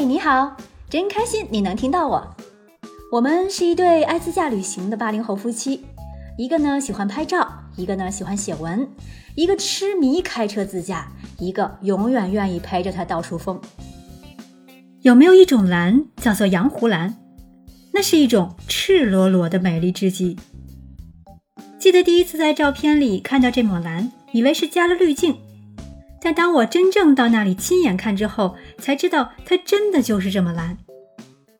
嘿，你好，真开心你能听到我。我们是一对爱自驾旅行的八零后夫妻，一个呢喜欢拍照，一个呢喜欢写文，一个痴迷开车自驾，一个永远愿意陪着他到处疯。有没有一种蓝叫做洋湖蓝？那是一种赤裸裸的美丽至极。记得第一次在照片里看到这抹蓝，以为是加了滤镜。但当我真正到那里亲眼看之后，才知道它真的就是这么蓝，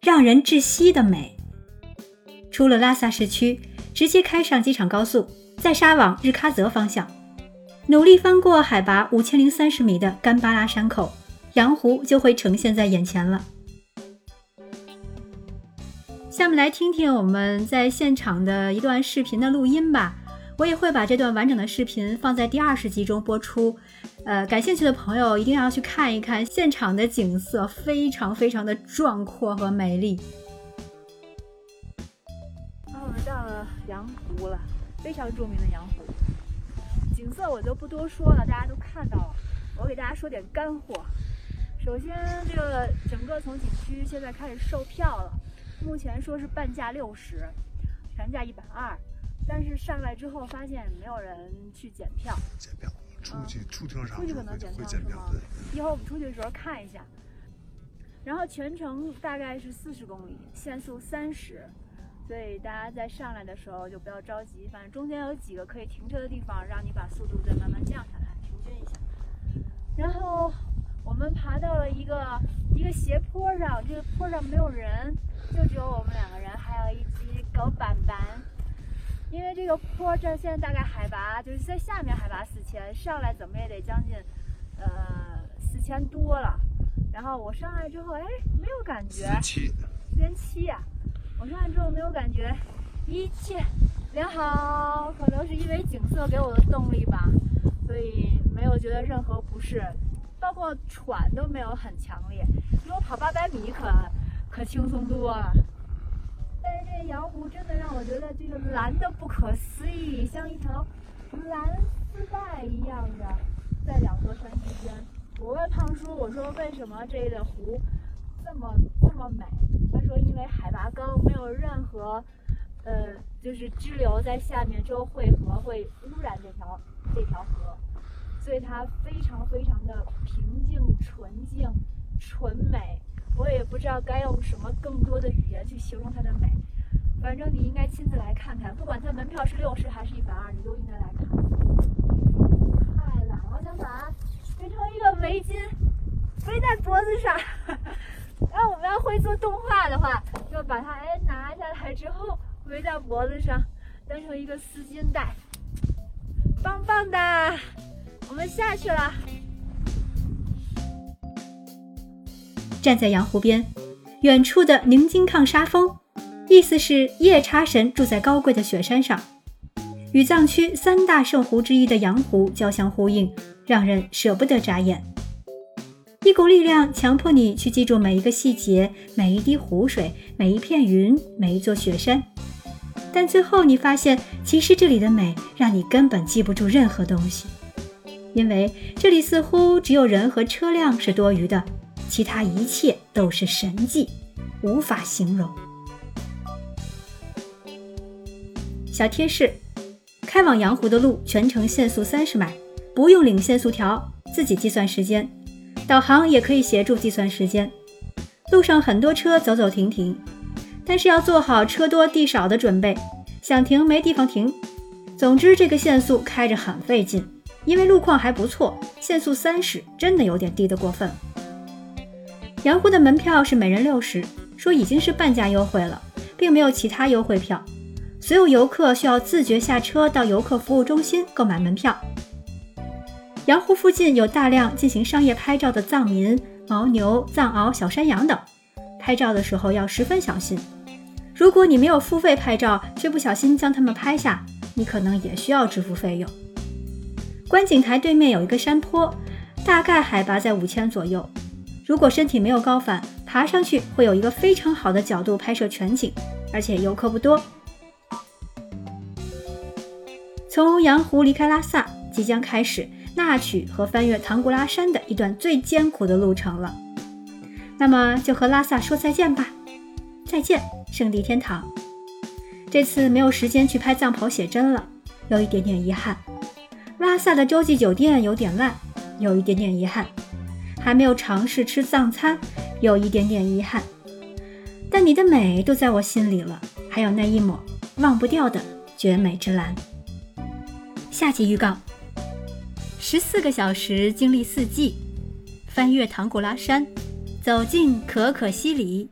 让人窒息的美。出了拉萨市区，直接开上机场高速，再杀往日喀则方向，努力翻过海拔五千零三十米的干巴拉山口，羊湖就会呈现在眼前了。下面来听听我们在现场的一段视频的录音吧。我也会把这段完整的视频放在第二十集中播出，呃，感兴趣的朋友一定要去看一看现场的景色，非常非常的壮阔和美丽。啊，我们到了羊湖了，非常著名的羊湖，景色我就不多说了，大家都看到了。我给大家说点干货。首先，这个整个从景区现在开始售票了，目前说是半价六十，全价一百二。但是上来之后发现没有人去检票，检票，出去出停车场出去可能检票检票，对。一会儿我们出去的时候看一下。然后全程大概是四十公里，限速三十，所以大家在上来的时候就不要着急，反正中间有几个可以停车的地方，让你把速度再慢慢降下来，平均一下。然后我们爬到了一个一个斜坡上，这个坡上没有人，就只有我们两个人，还有一只狗板板。因为这个坡，这现在大概海拔就是在下面海拔四千，上来怎么也得将近，呃四千多了。然后我上来之后，哎，没有感觉。四七。四千七呀！我上来之后没有感觉，一切良好。可能是因为景色给我的动力吧，所以没有觉得任何不适，包括喘都没有很强烈。比我跑八百米，可可轻松多了。但是这羊湖真的让我觉得这个蓝的不可思议，像一条蓝丝带一样的在两座山之间。我问胖叔，我说为什么这个湖这么这么美？他说因为海拔高，没有任何呃就是支流在下面之后汇合会污染这条这条河，所以它非常非常的平静、纯净、纯美。我也不知道该用什么更多的语言去形容它的美，反正你应该亲自来看看，不管它门票是六十还是一百二，你都应该来看。太冷，我想把它变成一个围巾，围在脖子上。然后我们要会做动画的话，就把它哎拿下来之后围在脖子上，当成一个丝巾带，棒棒的。我们下去了。站在羊湖边，远处的宁金抗沙峰，意思是夜叉神住在高贵的雪山上，与藏区三大圣湖之一的羊湖交相呼应，让人舍不得眨眼。一股力量强迫你去记住每一个细节、每一滴湖水、每一片云、每一座雪山，但最后你发现，其实这里的美让你根本记不住任何东西，因为这里似乎只有人和车辆是多余的。其他一切都是神迹，无法形容。小贴士：开往阳湖的路全程限速三十迈，不用领限速条，自己计算时间。导航也可以协助计算时间。路上很多车走走停停，但是要做好车多地少的准备，想停没地方停。总之，这个限速开着很费劲，因为路况还不错，限速三十真的有点低得过分。羊湖的门票是每人六十，说已经是半价优惠了，并没有其他优惠票。所有游客需要自觉下车到游客服务中心购买门票。羊湖附近有大量进行商业拍照的藏民、牦牛、藏獒、小山羊等，拍照的时候要十分小心。如果你没有付费拍照，却不小心将它们拍下，你可能也需要支付费用。观景台对面有一个山坡，大概海拔在五千左右。如果身体没有高反，爬上去会有一个非常好的角度拍摄全景，而且游客不多。从羊湖离开拉萨，即将开始纳曲和翻越唐古拉山的一段最艰苦的路程了。那么就和拉萨说再见吧，再见，圣地天堂。这次没有时间去拍藏袍写真了，有一点点遗憾。拉萨的洲际酒店有点烂，有一点点遗憾。还没有尝试吃藏餐，有一点点遗憾。但你的美都在我心里了，还有那一抹忘不掉的绝美之蓝。下集预告：十四个小时经历四季，翻越唐古拉山，走进可可西里。